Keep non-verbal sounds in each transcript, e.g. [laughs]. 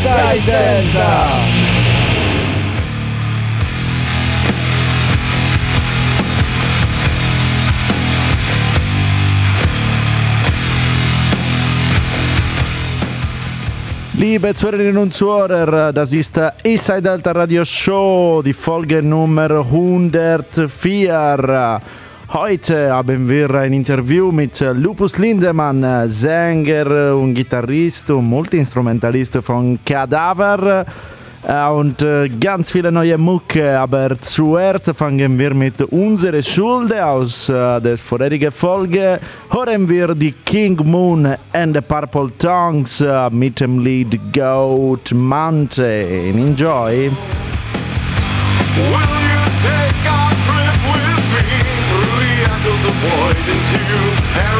Inside Delta. Liebe Zuhörerinnen und Zuhörer, das ist der Inside Delta Radio Show, die Folge Nummer 104. Heute haben wir ein Interview mit Lupus Lindemann, Sänger und Gitarrist und Multiinstrumentalist von Cadaver. Äh, und äh, ganz viele neue Mucke. Aber zuerst fangen wir mit unserer Schuld aus äh, der vorherigen Folge. Hören wir die King Moon and the Purple Tongues mit dem Lied Goat Mountain. Enjoy! Will You.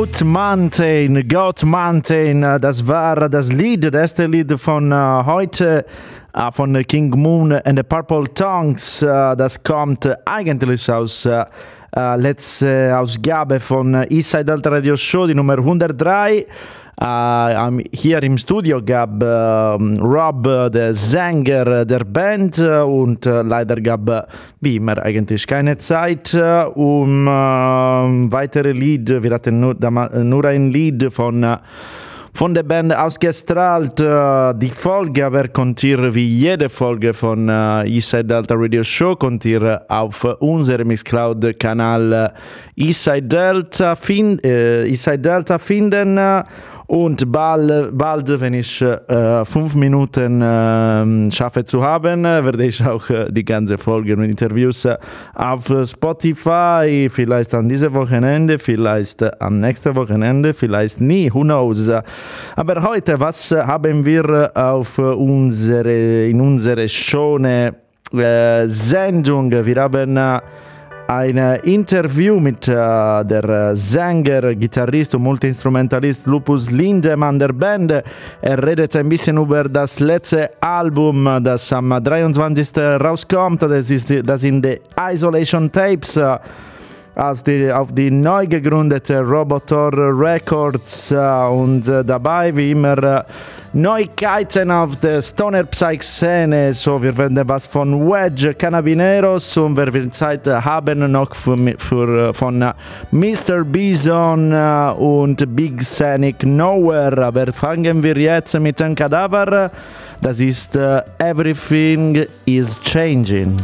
Goat Mountain, Goat Mountain, das war das Lied, das erste Lied von uh, heute uh, von King Moon and the Purple Tongues. Das kommt eigentlich aus letzte Ausgabe von Eastside Delta Radio Show, die Nummer 103. Uh, hier im Studio gab uh, Rob, der Sänger der Band, und uh, leider gab wie immer eigentlich keine Zeit, um weitere Lied. Wir hatten nur, nur ein Lied von von der Band ausgestrahlt. Die Folge aber könnt ihr wie jede Folge von Eastside Delta Radio Show könnt ihr auf unserem Mixcloud-Kanal Eastside Delta, find, Eastside Delta finden. Und bald, bald wenn ich äh, fünf Minuten äh, schaffe zu haben, werde ich auch äh, die ganze Folge und Interviews auf Spotify, vielleicht an diesem Wochenende, vielleicht am nächsten Wochenende, vielleicht nie, who knows. Aber heute, was haben wir auf unsere, in unserer schönen äh, Sendung? Wir haben ein Interview mit äh, der Sänger, Gitarrist und Multiinstrumentalist Lupus Lindemann der Band. Er redet ein bisschen über das letzte Album, das am 23. rauskommt. Das, ist, das sind die Isolation Tapes. Aus die, auf die neu gegründete Robotor Records und dabei wie immer Neuigkeiten auf der Stoner Psych Szene. So, wir werden was von Wedge Cannabineros und wir werden Zeit haben noch für, für, von Mr. Bison und Big Scenic Nowhere. Aber fangen wir jetzt mit dem Kadaver. Das ist Everything is Changing.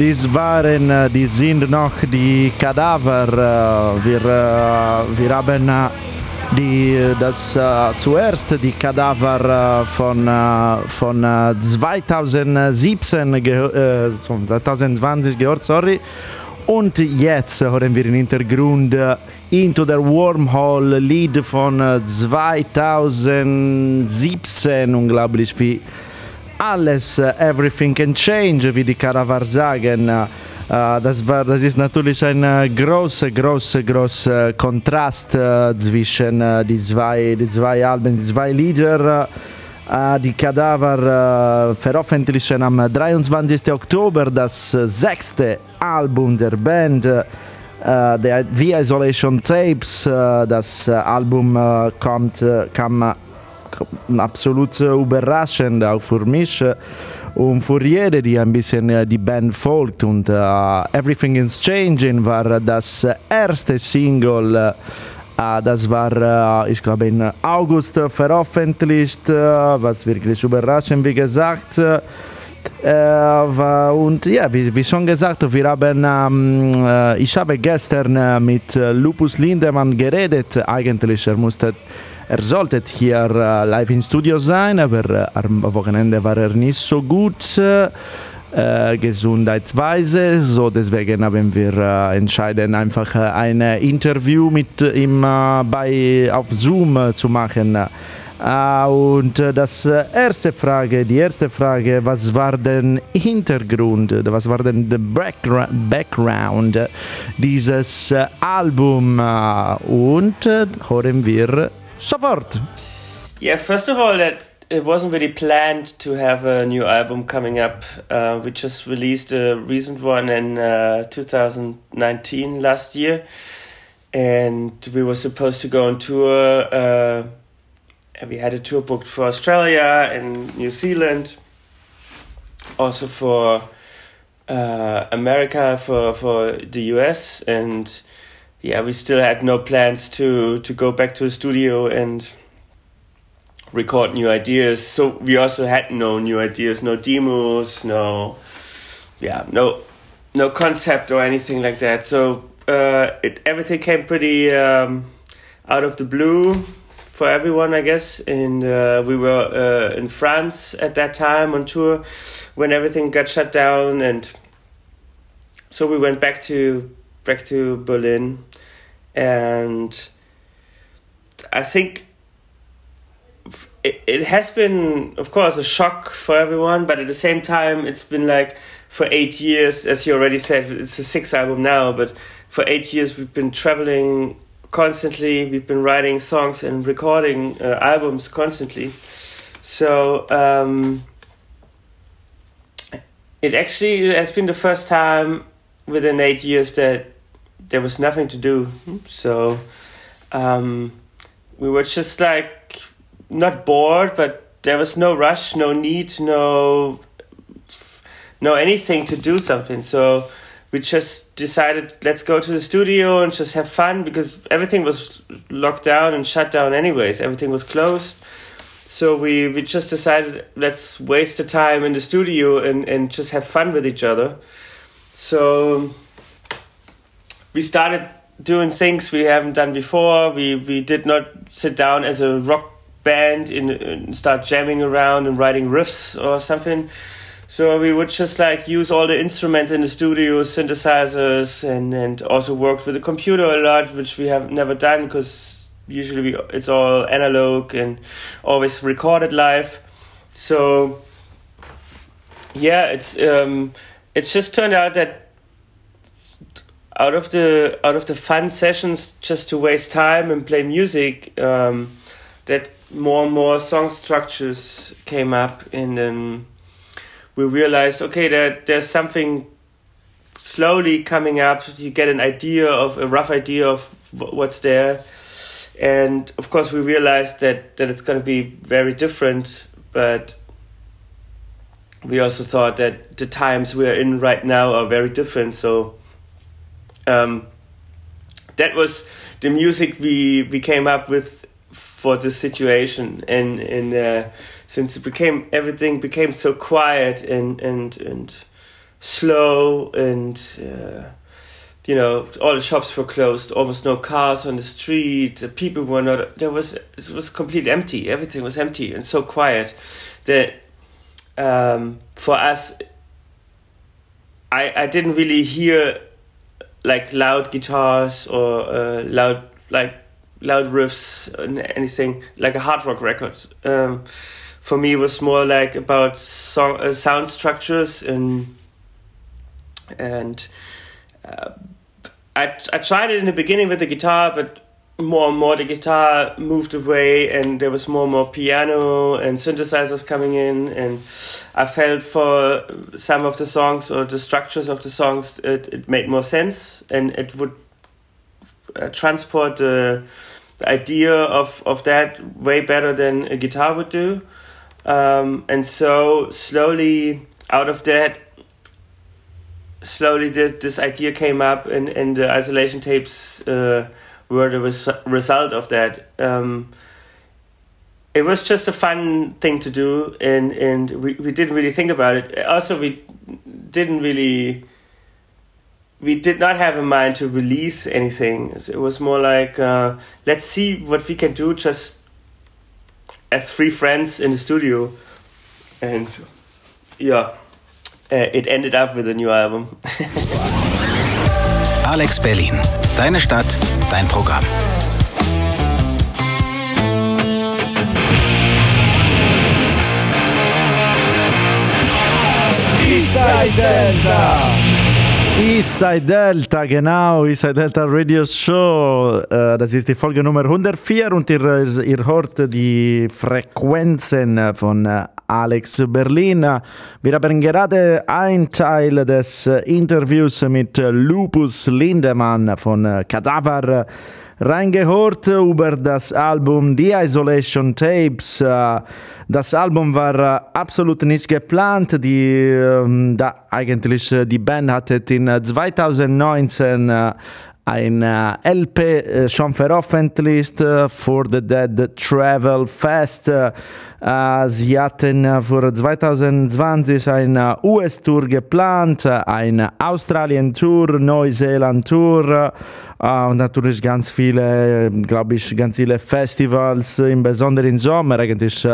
Dies waren, die sind noch die Kadaver. Wir, äh, wir haben äh, die, das zuerst die Kadaver von, von äh, 2017, geho- äh, von 2020 gehört, sorry. Und jetzt hören wir im Hintergrund Into the Wormhole, Lied von äh, 2017, unglaublich wie alles, äh, everything can change, wie die Karavar sagen. Äh, Das, war, das ist natürlich ein großer, großer, großer Kontrast zwischen die, zwei, die zwei Alben, die zwei Lieder. Die Kadaver äh, veröffentlichen am 23. Oktober das sechste Album der Band. Äh, The Isolation Tapes, das Album kommt, kam absolut überraschend, auch für mich äh, und für jede, die ein bisschen äh, die Band folgt. Und äh, Everything is Changing war das erste Single. Das war, ich glaube, in August veröffentlicht, was wirklich überraschend, wie gesagt. Und ja, wie, schon gesagt, wir haben, ähm, äh, ich habe gestern mit Lupus Lindemann geredet. Eigentlich, er musste, er sollte hier äh, live im Studio sein, aber äh, am Wochenende war er nicht so gut. Äh, äh, gesundheitsweise, so deswegen haben wir äh, entschieden, einfach äh, ein Interview mit ihm bei, auf Zoom zu machen. Und das erste Frage, die erste Frage, was war denn Hintergrund, was war denn der Backgra Background dieses Album? Und hören wir Yeah, first of all, that it wasn't really planned to have a new album coming up. Uh, we just released a recent one in uh, 2019 last year, and we were supposed to go on tour. Uh, we had a tour booked for Australia and New Zealand, also for uh, America, for for the US, and yeah, we still had no plans to to go back to the studio and record new ideas. So we also had no new ideas, no demos, no yeah, no no concept or anything like that. So uh, it everything came pretty um, out of the blue for everyone, I guess. And uh, we were uh, in France at that time on tour when everything got shut down, and so we went back to back to Berlin, and I think it, it has been of course a shock for everyone but at the same time it's been like for eight years as you already said it's a sixth album now but for eight years we've been traveling constantly. We've been writing songs and recording uh, albums constantly. So um, it actually has been the first time within eight years that there was nothing to do so um, we were just like not bored, but there was no rush, no need, no no anything to do something. So we just decided let's go to the studio and just have fun because everything was locked down and shut down anyways. Everything was closed. So we, we just decided let's waste the time in the studio and, and just have fun with each other. So we started doing things we haven't done before. We we did not sit down as a rock band and start jamming around and writing riffs or something. So we would just like use all the instruments in the studio, synthesizers, and and also worked with the computer a lot, which we have never done because usually we, it's all analog and always recorded live. So yeah, it's um, it's just turned out that out of the out of the fun sessions just to waste time and play music um, that more and more song structures came up and then we realized okay that there's something slowly coming up. You get an idea of a rough idea of what's there. And of course we realized that that it's going to be very different but we also thought that the times we're in right now are very different. So um, that was the music we we came up with for this situation. And and uh, since it became everything became so quiet and and and slow and uh, you know all the shops were closed almost no cars on the street the people were not there was it was completely empty. Everything was empty and so quiet that um, for us I, I didn't really hear like loud guitars or uh, loud like loud riffs and anything like a hard rock record. Um, for me, was more like about song uh, sound structures and and uh, I I tried it in the beginning with the guitar, but more and more the guitar moved away and there was more and more piano and synthesizers coming in and i felt for some of the songs or the structures of the songs it, it made more sense and it would uh, transport the, the idea of, of that way better than a guitar would do. Um, and so slowly out of that slowly the, this idea came up and, and the isolation tapes uh, were the res- result of that. Um, it was just a fun thing to do, and and we, we didn't really think about it. Also, we didn't really. We did not have in mind to release anything. It was more like, uh, let's see what we can do just as three friends in the studio. And yeah, uh, it ended up with a new album. [laughs] Alex Berlin. Deine Stadt, dein Programm. Eastside Delta. Eastside Delta, genau, Eastside Delta Radio Show. Äh, das ist die Folge Nummer 104 und ihr, ihr hört die Frequenzen von äh, Alex Berlin. Wir haben gerade einen Teil des Interviews mit Lupus Lindemann von Cadaver reingehört über das Album The Isolation Tapes. Das Album war absolut nicht geplant. Die, da eigentlich die Band hatte in 2019 ein LP schon veröffentlicht For the Dead Travel Fest. Sie hatten für 2020 eine US-Tour geplant, eine Australien-Tour, Neuseeland-Tour und natürlich ganz viele, glaube ich, ganz viele Festivals, im Besonderen Sommer eigentlich.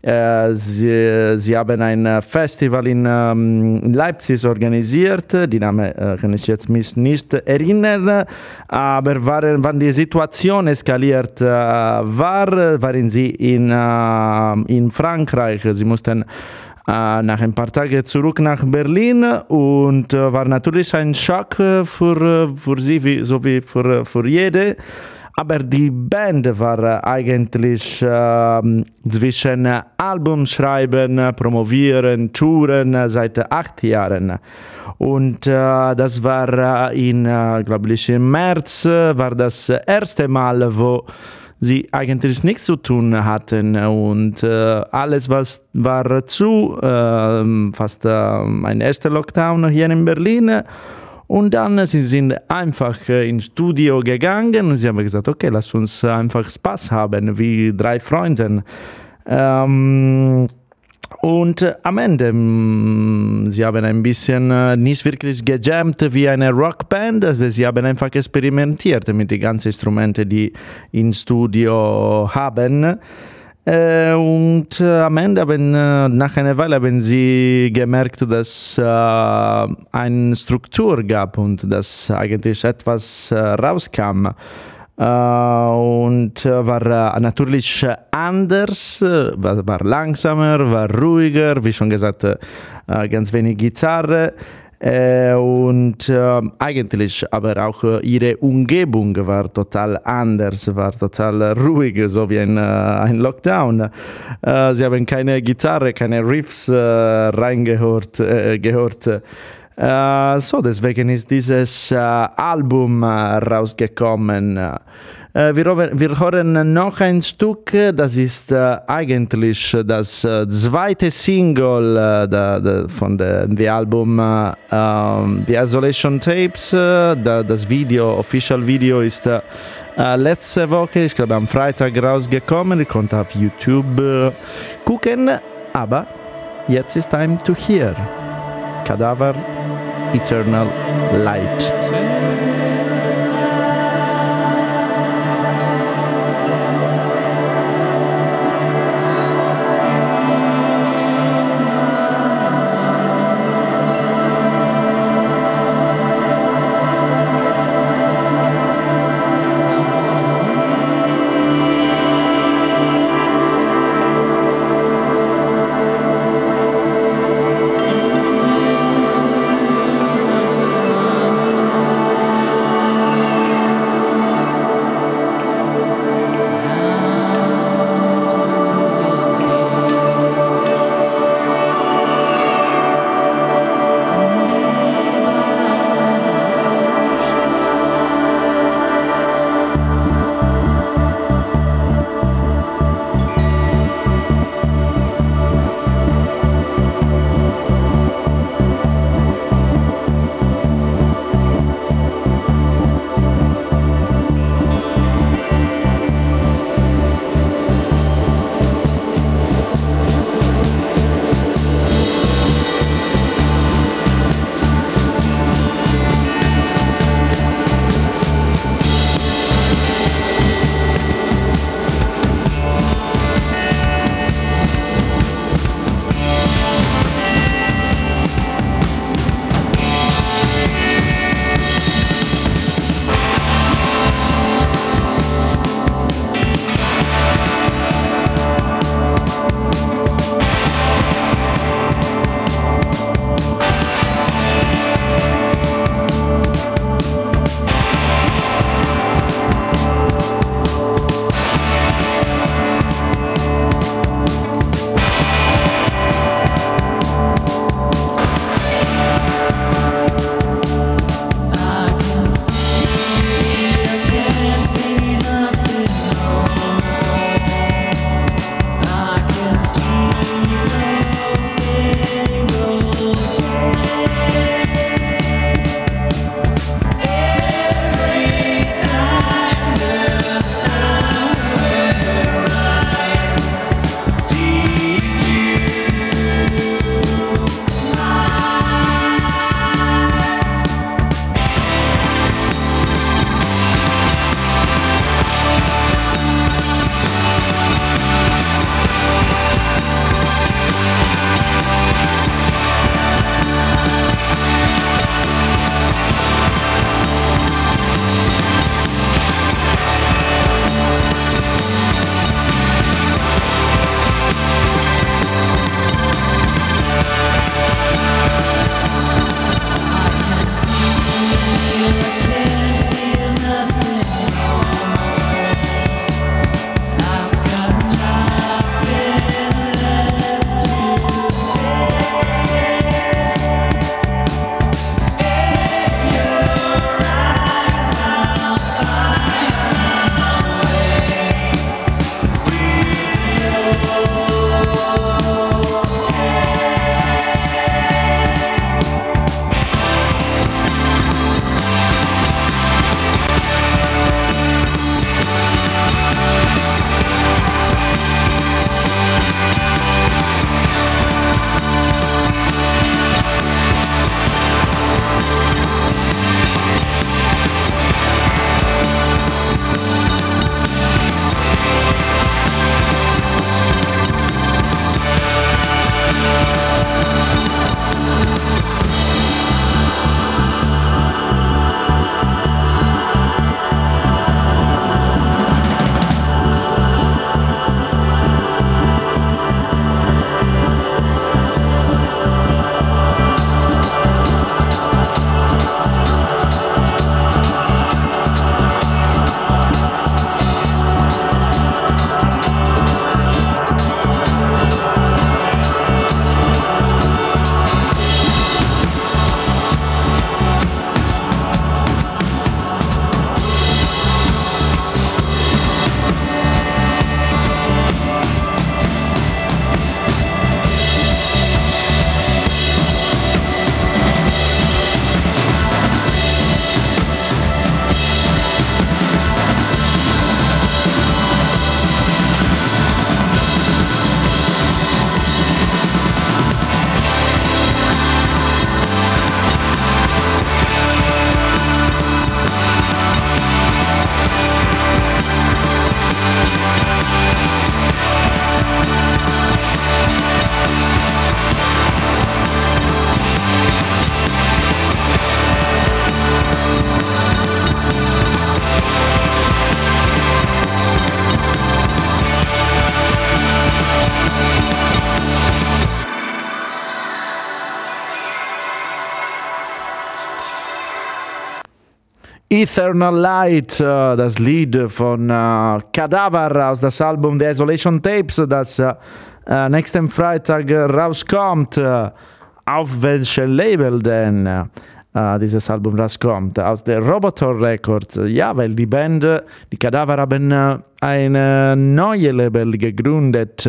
Äh, sie, sie, haben ein Festival in, ähm, in, Leipzig organisiert, die Name äh, kann ich jetzt mich nicht erinnern, aber waren, wann die Situation eskaliert äh, war, waren sie in, äh, in Frankreich. Sie mussten äh, nach ein paar Tagen zurück nach Berlin und war natürlich ein Schock für, für sie, wie, so wie für, für jede. Aber die Band war eigentlich äh, zwischen Albumschreiben, Promovieren, Touren seit acht Jahren. Und äh, das war in, äh, glaube ich, im März, war das erste Mal, wo sie eigentlich nichts zu tun hatten und äh, alles was war zu, äh, fast äh, ein erster Lockdown hier in Berlin und dann sie sind einfach ins Studio gegangen und sie haben gesagt, okay, lass uns einfach Spaß haben, wie drei Freunde. Ähm, und am Ende, sie haben ein bisschen nicht wirklich gejammt wie eine Rockband, aber sie haben einfach experimentiert mit den ganzen Instrumenten, die im Studio haben. Äh, und äh, am Ende haben, äh, nach einer Weile haben sie gemerkt, dass eine Struktur gab und dass eigentlich etwas rauskam. Und war natürlich anders, war, langsamer, war ruhiger, wie schon gesagt, ganz wenig Gitarre. Äh, und äh, eigentlich aber auch äh, ihre Umgebung war total anders, war total ruhig, so wie ein, äh, ein Lockdown. Äh, sie haben keine Gitarre, keine Riffs äh, reingehört. gehört. so, deswegen ist dieses Album rausgekommen. Äh, wir, wir hören noch ein Stück, das ist äh, eigentlich das äh, zweite Single von dem Album um, The Isolation Tapes. Da, das Video, Official Video ist letzte Woche, ich glaube am Freitag rausgekommen. Ihr könnt auf YouTube gucken, aber jetzt ist time to hear. Cadaver Eternal Light. Eternal Light, äh, das Lied von äh, Cadaver aus das Album The Isolation Tapes, das äh, nächsten Freitag rauskommt. auf welchem Label denn dieses Album rauskommt? Aus der Robotor Records. Ja, weil die Band, die Cadaver haben ein neues Label gegründet.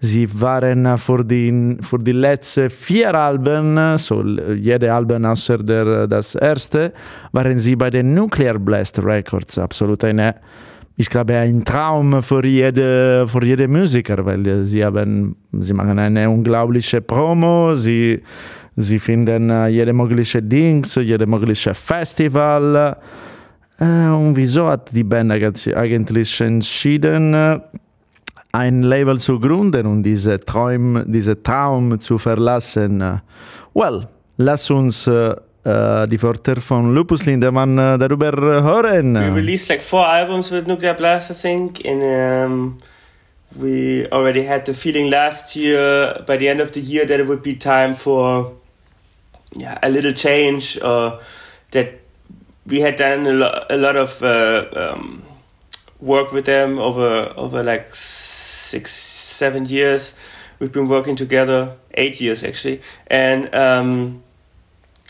Sie waren für die, für die letzten vier Alben, so jede Alben außer der, das erste, waren sie bei den Nuclear Blast Records. Absolut eine, ich glaube, ein Traum für jede, für jede Musiker, weil sie, haben, sie machen eine unglaubliche Promo, sie, sie finden jede mögliche Dings, jede mögliche Festival. Und wieso hat die Band eigentlich entschieden, ein Label zu gründen und diese Traum, diese Traum zu verlassen. Well, lass uns uh, die Wörter von Lupus Lindemann uh, darüber hören. We released like four albums with Nuclear Blast, I think, and um, we already had the feeling last year, by the end of the year, that it would be time for yeah, a little change, or that we had done a, lo a lot of uh, um, work with them over over like six, seven years. We've been working together, eight years actually, and um,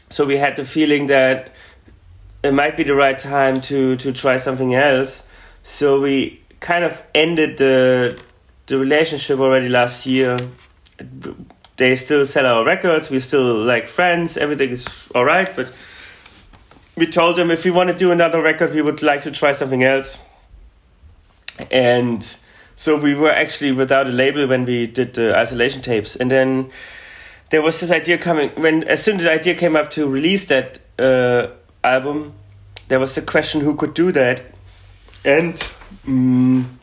so we had the feeling that it might be the right time to to try something else. So we kind of ended the the relationship already last year. They still sell our records. We're still like friends. Everything is all right, but we told them if we want to do another record, we would like to try something else. And so we were actually without a label when we did the isolation tapes, and then there was this idea coming when as soon as the idea came up to release that uh, album, there was the question who could do that, and. Um,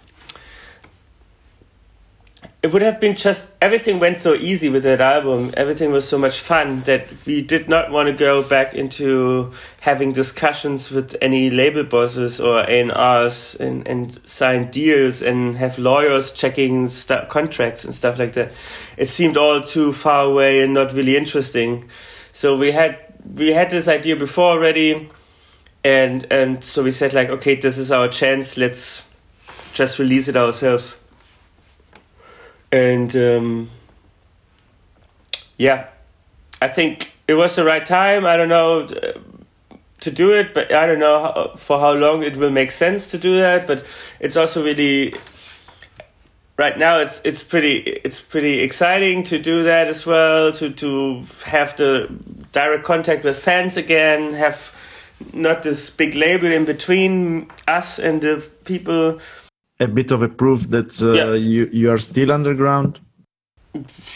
it would have been just everything went so easy with that album. Everything was so much fun that we did not want to go back into having discussions with any label bosses or A&Rs and, and sign deals and have lawyers checking st- contracts and stuff like that. It seemed all too far away and not really interesting. So we had we had this idea before already and and so we said like okay this is our chance. Let's just release it ourselves and um, yeah, I think it was the right time. I don't know to do it, but I don't know how, for how long it will make sense to do that. But it's also really right now it's it's pretty it's pretty exciting to do that as well to to have the direct contact with fans again have not this big label in between us and the people a bit of a proof that uh, yeah. you you are still underground?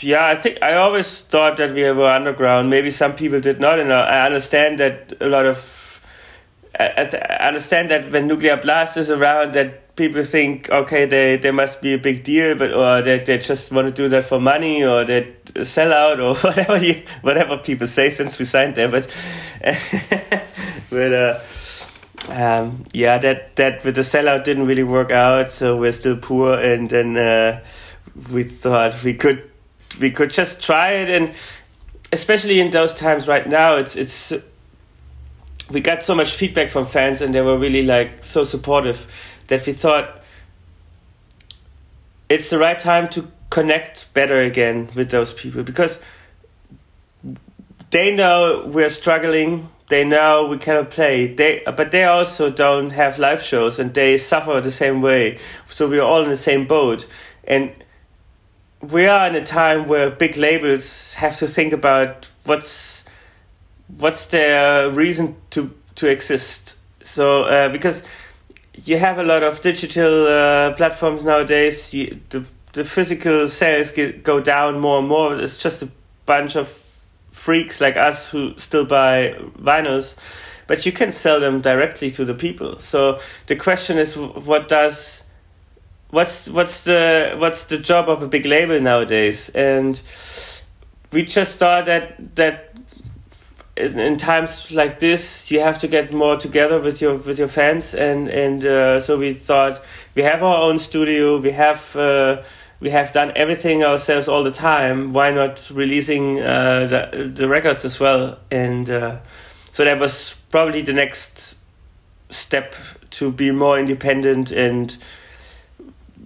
Yeah, I think I always thought that we were underground. Maybe some people did not, and I understand that a lot of. I understand that when nuclear blast is around, that people think, okay, they they must be a big deal, but or that they, they just want to do that for money, or they sell out, or [laughs] whatever you, whatever people say since we signed there. But [laughs] but uh, um, yeah, that that with the sellout didn't really work out, so we're still poor, and then uh, we thought we could we could just try it, and especially in those times right now, it's it's we got so much feedback from fans, and they were really like so supportive that we thought it's the right time to connect better again with those people because they know we're struggling they know we cannot play. They but they also don't have live shows and they suffer the same way. So we are all in the same boat. And we are in a time where big labels have to think about what's what's their reason to to exist. So uh, because you have a lot of digital uh, platforms nowadays, you, the the physical sales get, go down more and more. It's just a bunch of freaks like us who still buy vinyls, but you can sell them directly to the people. So the question is, what does what's what's the what's the job of a big label nowadays? And we just thought that that in, in times like this, you have to get more together with your with your fans, and and uh, so we thought we have our own studio, we have. Uh, we have done everything ourselves all the time. Why not releasing uh, the the records as well? And uh, so that was probably the next step to be more independent and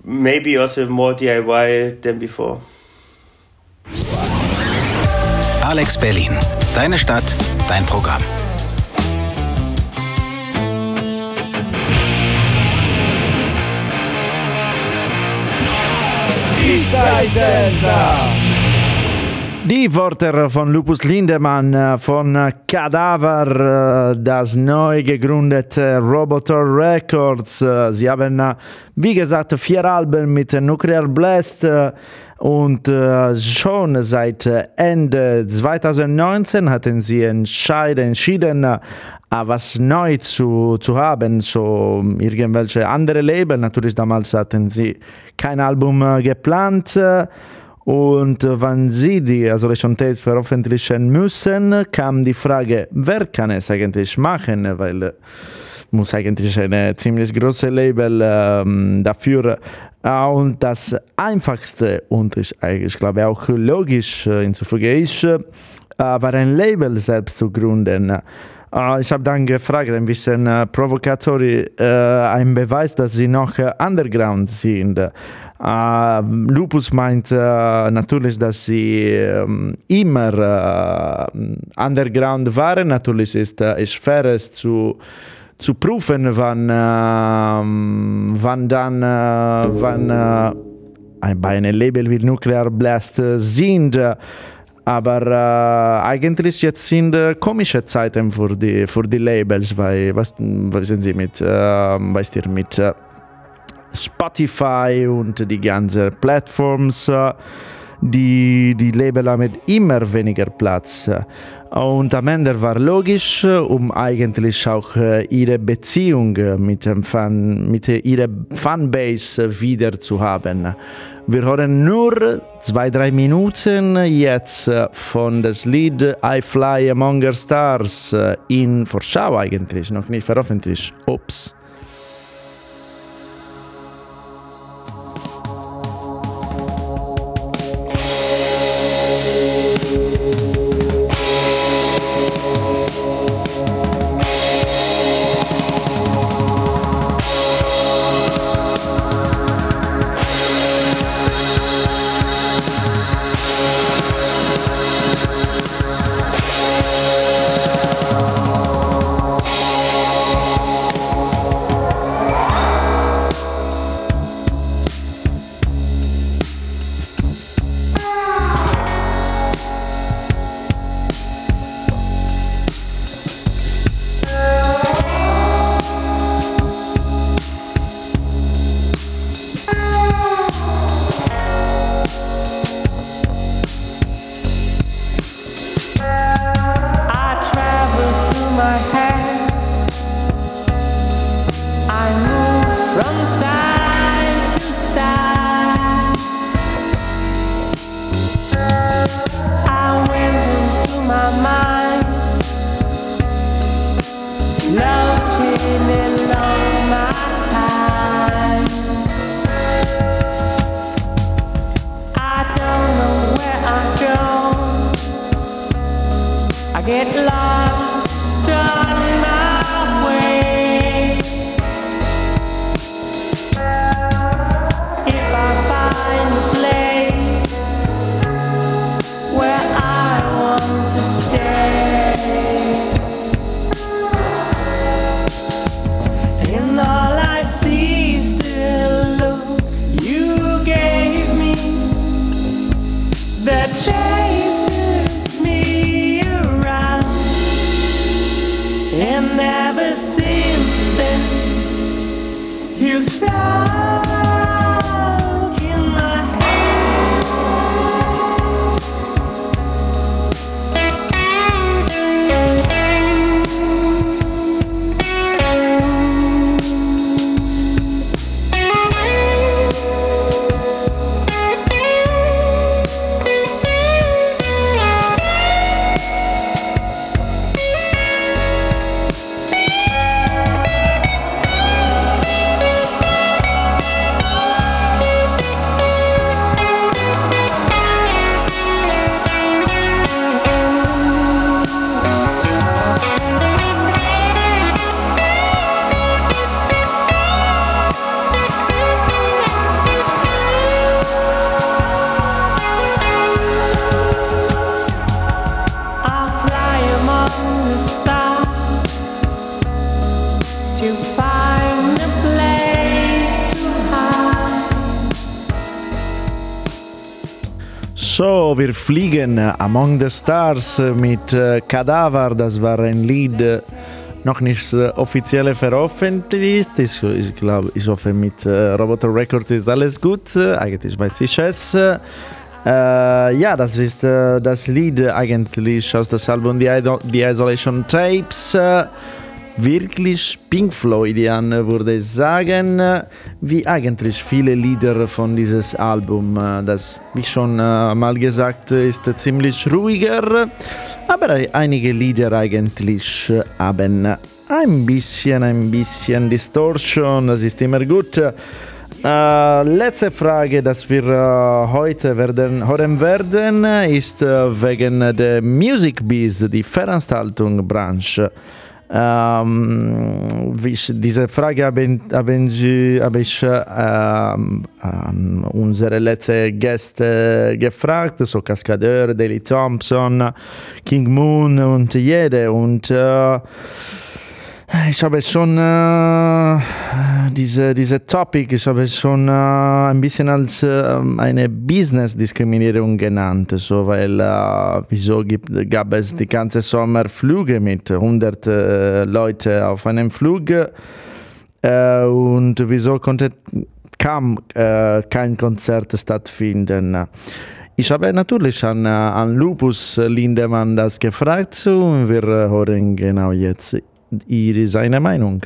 maybe also more DIY than before. Alex Berlin. Deine Stadt, dein Programm. Die Worte von Lupus Lindemann äh, von Cadaver, äh, das neu gegründete Roboter Records. Äh, Sie haben, wie gesagt, vier Alben mit Nuclear Blast und schon seit Ende 2019 hatten Sie entschieden, entschieden was neu zu, zu haben, so irgendwelche andere Label. Natürlich damals hatten Sie kein Album geplant. Und wenn sie die schon Tapes veröffentlichen müssen, kam die Frage, wer kann es eigentlich machen, weil muss eigentlich ein ziemlich großes Label ähm, dafür. Äh, und das Einfachste und ist eigentlich, glaube ich, auch logisch äh, hinzufügen ist, äh, war ein Label selbst zu gründen. Äh, ich habe dann gefragt, ein bisschen äh, provokatorisch, äh, ein Beweis, dass sie noch underground sind. Uh, Lupus meint natürlich, dass sie ähm, immer underground waren. Natürlich ist es schwer, zu, zu prüfen, wann, ähm, wann dann wann, bei einem Label wie Nuclear Blast sind. Aber äh, eigentlich jetzt sind äh, komische Zeiten für die, für die Labels, weil, was, was sind sie mit, äh, weißt ihr, mit Spotify und die ganzen Plattforms, die, die Label haben immer weniger Platz. Und am Ende war logisch, um eigentlich auch ihre Beziehung mit, dem Fan, mit ihrer Fanbase wieder zu haben. Wir hören nur zwei, drei Minuten jetzt von das Lied I Fly Among Stars in Vorschau eigentlich, noch nicht veröffentlicht. Ups. Wir fliegen Among the Stars mit äh, Kadaver. Das war ein Lied, äh, noch nicht äh, offiziell veröffentlicht. Ich, ich glaube, ich hoffe, mit äh, Roboter Records ist alles gut. Äh, eigentlich weiß ich es. Äh, ja, das ist äh, das Lied eigentlich aus dem Album The, The Isolation Tapes wirklich Pink Floydian, würde ich sagen, wie eigentlich viele Lieder von dieses Album. Das, wie schon äh, mal gesagt, ist ziemlich ruhiger, aber einige Lieder eigentlich haben ein bisschen, ein bisschen Distortion, das ist immer gut. Äh, letzte Frage, dass wir äh, heute werden, hören werden, ist äh, wegen der Music Biz, die Veranstaltungsbranche. Ähm, ich, diese Frage habe, haben Sie, habe ich ähm, an unsere letzten Gäste gefragt, so Cascadeur, Daily Thompson, King Moon und jede. Und äh, ich habe schon äh, diese, diese Topic, ich habe schon äh, ein bisschen als äh, eine Business-Diskriminierung genannt, so, weil äh, wieso gibt, gab es die ganze Sommer Flüge mit 100 äh, Leuten auf einem Flug äh, und wieso konnte äh, kein Konzert stattfinden. Ich habe natürlich an, an Lupus Lindemann das gefragt und wir hören genau jetzt Meinung?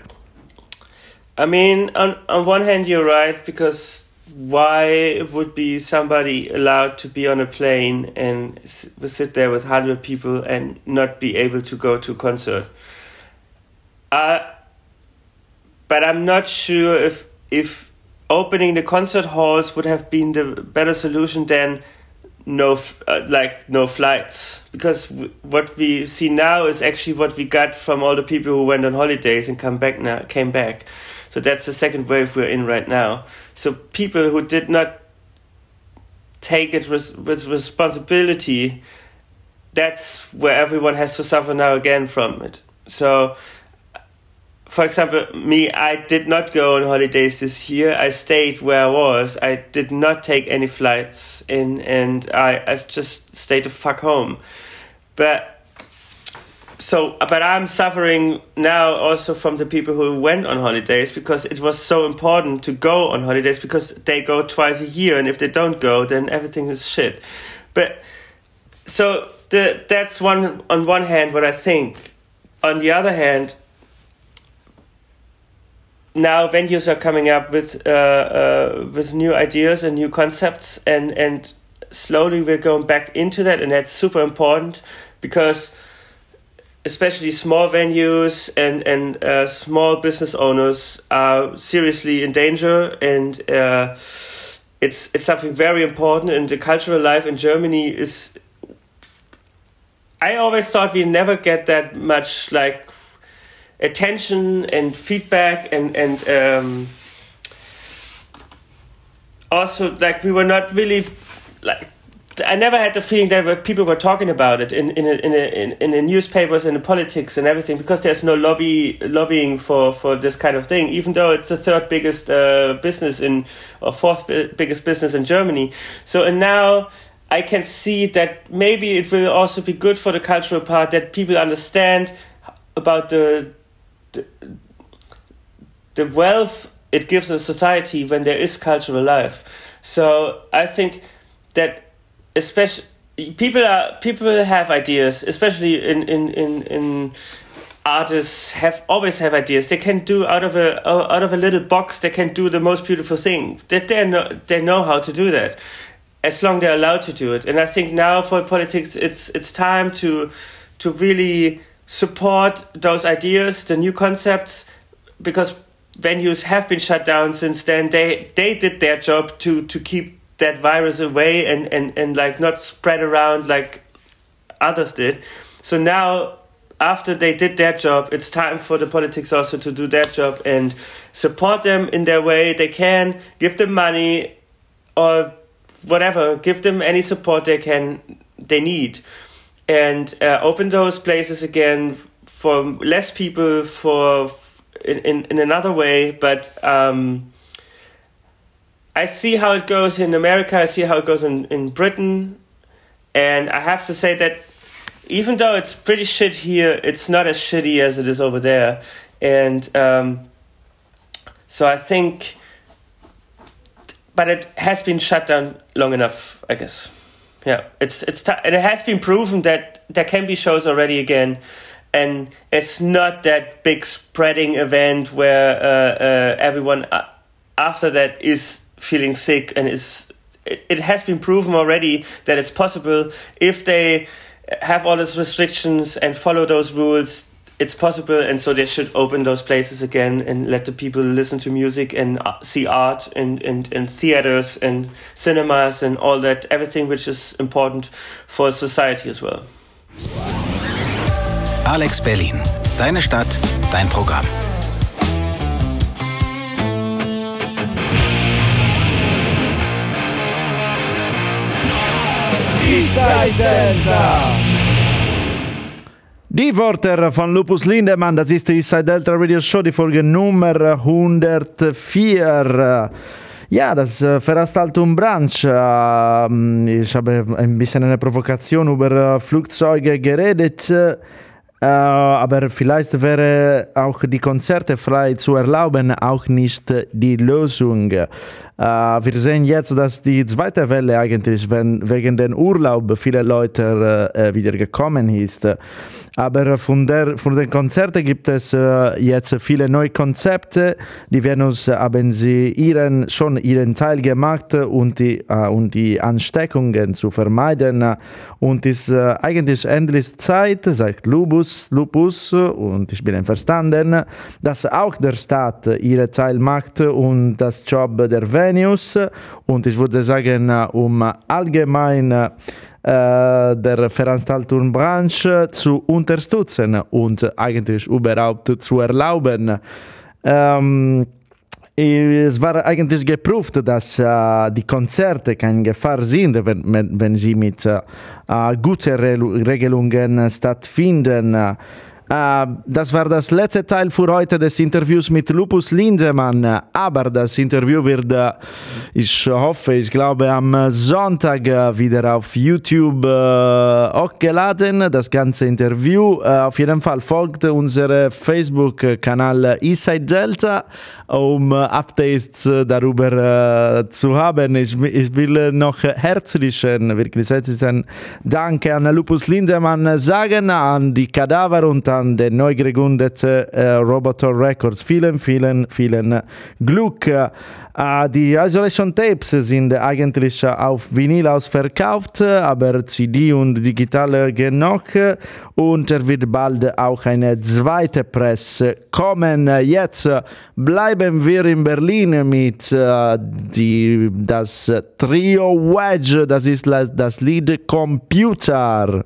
I mean, on, on one hand, you're right, because why would be somebody allowed to be on a plane and sit there with 100 people and not be able to go to a concert? Uh, but I'm not sure if if opening the concert halls would have been the better solution than no uh, like no flights. Because what we see now is actually what we got from all the people who went on holidays and come back now came back. So that's the second wave we're in right now. So people who did not take it res- with responsibility that's where everyone has to suffer now again from it. So for example, me, I did not go on holidays this year. I stayed where I was. I did not take any flights in, and I, I just stayed the fuck home. But so, but I'm suffering now also from the people who went on holidays because it was so important to go on holidays because they go twice a year, and if they don't go, then everything is shit. But so the that's one on one hand what I think. On the other hand, now venues are coming up with uh, uh, with new ideas and new concepts, and and slowly we're going back into that, and that's super important because especially small venues and and uh, small business owners are seriously in danger, and uh, it's it's something very important. And the cultural life in Germany is. I always thought we never get that much like attention and feedback and and um, also like we were not really like I never had the feeling that people were talking about it in in a, in a, in, in the newspapers and the politics and everything because there's no lobby lobbying for for this kind of thing. Even though it's the third biggest uh, business in or fourth biggest business in Germany. So and now I can see that maybe it will also be good for the cultural part that people understand about the the, wealth it gives a society when there is cultural life. So I think that especially people are people have ideas, especially in in in, in artists have always have ideas. They can do out of a out of a little box. They can do the most beautiful thing. That they know they know how to do that, as long they're allowed to do it. And I think now for politics, it's it's time to to really support those ideas, the new concepts, because venues have been shut down since then. They they did their job to to keep that virus away and and and like not spread around like others did. So now after they did their job, it's time for the politics also to do their job and support them in their way they can, give them money or whatever, give them any support they can they need and uh, open those places again for less people for in, in, in another way but um, i see how it goes in america i see how it goes in, in britain and I have to say that even though it's pretty shit here, it's not as shitty as it is over there, and um, so I think. But it has been shut down long enough, I guess. Yeah, it's it's t- and it has been proven that there can be shows already again, and it's not that big spreading event where uh, uh, everyone uh, after that is feeling sick and is. It, it has been proven already that it's possible if they have all those restrictions and follow those rules it's possible and so they should open those places again and let the people listen to music and uh, see art and, and, and theaters and cinemas and all that everything which is important for society as well Alex Berlin. Deine Stadt, dein Programm. Inside Delta. Die Worte von Lupus Lindemann, das ist die Inside Delta Radio Show, die Folge Nummer 104. Ja, das äh, Veranstaltung Branch. Äh, ich habe ein bisschen eine Provokation über äh, Flugzeuge geredet. Äh, aber vielleicht wäre auch die Konzerte frei zu erlauben auch nicht die Lösung. Äh, wir sehen jetzt, dass die zweite Welle eigentlich, wenn wegen den Urlaub viele Leute äh, wieder gekommen ist. Aber von, der, von den Konzerten gibt es jetzt viele neue Konzepte. Die Venus haben sie ihren, schon ihren Teil gemacht und die, und die Ansteckungen zu vermeiden. Und es ist eigentlich endlich Zeit, sagt Lupus, Lupus, und ich bin einverstanden, dass auch der Staat ihren Teil macht und das Job der Venus. Und ich würde sagen, um allgemein der Veranstaltungsbranche zu unterstützen und eigentlich überhaupt zu erlauben. Ähm, es war eigentlich geprüft, dass äh, die Konzerte keine Gefahr sind, wenn, wenn, sie mit äh, guten Re Regelungen stattfinden. Äh, das war das letzte Teil für heute des Interviews mit Lupus Lindemann. Aber das Interview wird, äh, ich hoffe, ich glaube, am Sonntag äh, wieder auf YouTube hochgeladen. Das ganze Interview. Auf jeden Fall folgt unserem Facebook-Kanal Eastside Delta, um Updates darüber zu haben. Ich, ich will noch herzlichen, wirklich herzlichen Dank an Lupus Lindemann sagen, an die Kadaver und an den neu gegründeten äh, Roboter Records. Vielen, vielen, vielen Glück. Äh, die Isolation Tapes sind eigentlich auf Vinyl ausverkauft, aber CD und digital noch. Und er wird bald auch eine zweite Presse kommen. Jetzt bleiben wir in Berlin mit äh, die, das Trio Wedge. Das ist das Lied Computer.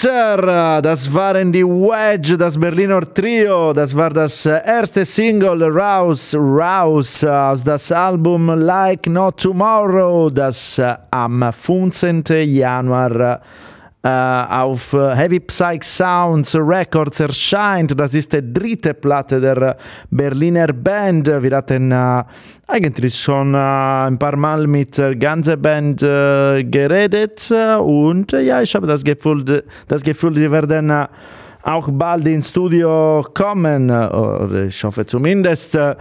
Computer, das waren die Wedge, das Berliner Trio, das war das erste Single Raus, Raus aus das Album Like No Tomorrow, das am 15. Januar auf Heavy Psych Sounds Records erscheint. Das ist die dritte Platte der Berliner Band. Wir hatten äh, eigentlich schon äh, ein paar Mal mit der ganzen Band äh, geredet und ja, ich habe das Gefühl, das Gefühl, die werden auch bald ins Studio kommen, oder ich hoffe zumindest, äh,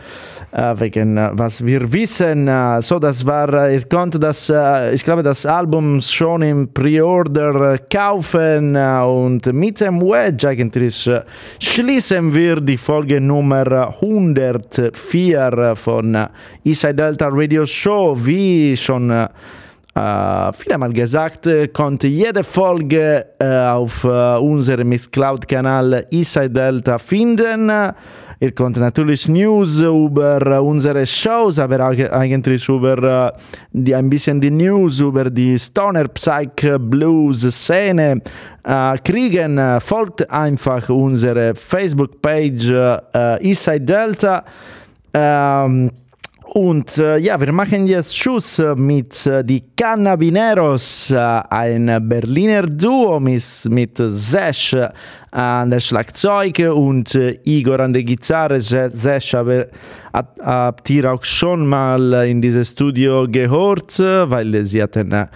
wegen was wir wissen. So, das war, ihr konntet das, ich glaube, das Album schon im Pre-Order kaufen und mit dem Wedge eigentlich schließen wir die Folge Nummer 104 von Inside Delta Radio Show, wie schon Uh, vielmal gesagt, konnte jede Folge uh, auf uh, unserem Mixcloud-Kanal Inside Delta finden. Ihr könnt natürlich News über unsere Shows, aber eigentlich über die, ein bisschen die News über die Stoner Psych Blues Szene kriegen. Folgt einfach unsere Facebook-Page Inside Delta. Um, und äh, ja, wir machen jetzt Schluss mit äh, die Cannabineros, äh, ein Berliner Duo mit, mit Sesh an der Schlagzeug und äh, Igor an der Gitarre. Sesh hat, habt ihr auch schon mal in dieses Studio gehört, weil sie hatten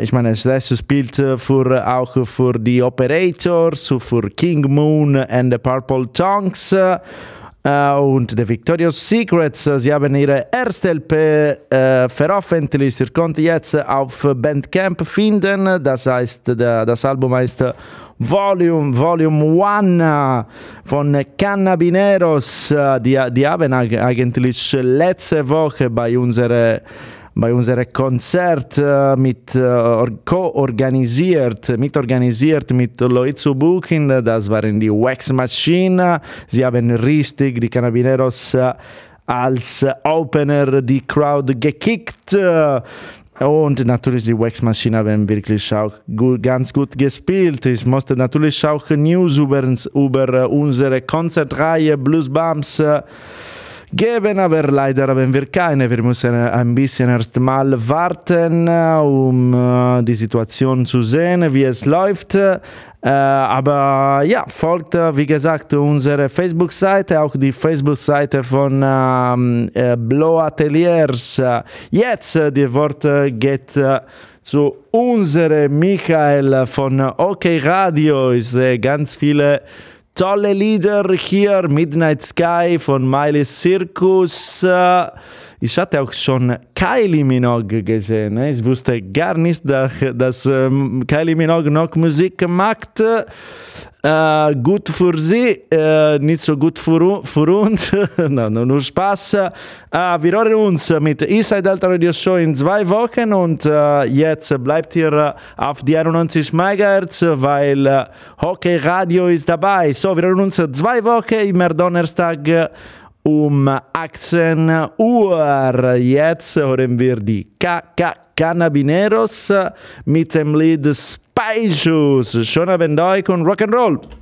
ich meine, Sesh spielt für, auch für die Operators, für King Moon and the Purple Tongues. Uh, und The Victorious Secrets. Sie haben ihre erste LP äh, veröffentlicht. Ihr könnt jetzt auf Bandcamp finden. Das heißt, das Album heißt Volume, Volume 1 von Cannabineros. Die, die haben eigentlich letzte Woche bei unserer bei unserem Konzert äh, mit äh, co-organisiert, mitorganisiert mit Loizu Buchin, das waren die Wax Machine. Sie haben richtig die Canabineros äh, als Opener die Crowd gekickt. Und natürlich die Wax Machine haben wirklich auch gut, ganz gut gespielt. Ich musste natürlich auch News über, über unsere Konzertreihe Blues Bumps geben, aber leider haben wir keine. Wir müssen ein bisschen erst mal warten, um uh, die Situation zu sehen, wie es läuft. Uh, aber ja, folgt, wie gesagt, unsere Facebook-Seite, auch die Facebook-Seite von uh, Blow Ateliers. Jetzt, die Wort geht zu unserem Michael von OK Radio. Ich sehe ganz viele tolle Lieder hier, Midnight Sky von Miley Circus. Ich hatte auch schon Kylie Minogue gesehen. Ne? Ich wusste gar nicht, dass, ähm, Kylie Minogue noch Musik macht. Äh, gut für sie, äh, nicht so gut für, für uns. [laughs] no, nur Spaß. Äh, wir hören uns mit Inside Delta Radio Show in zwei Wochen und äh, jetzt bleibt ihr auf die 91 MHz, weil äh, Hockey Radio ist dabei. So, wir hören uns zwei Wochen, immer Donnerstag um 18 Uhr. Jetzt hören wir die KK Cannabineros mit dem Lied Spy Shoes. Schönen Abend euch und Rock'n'Roll!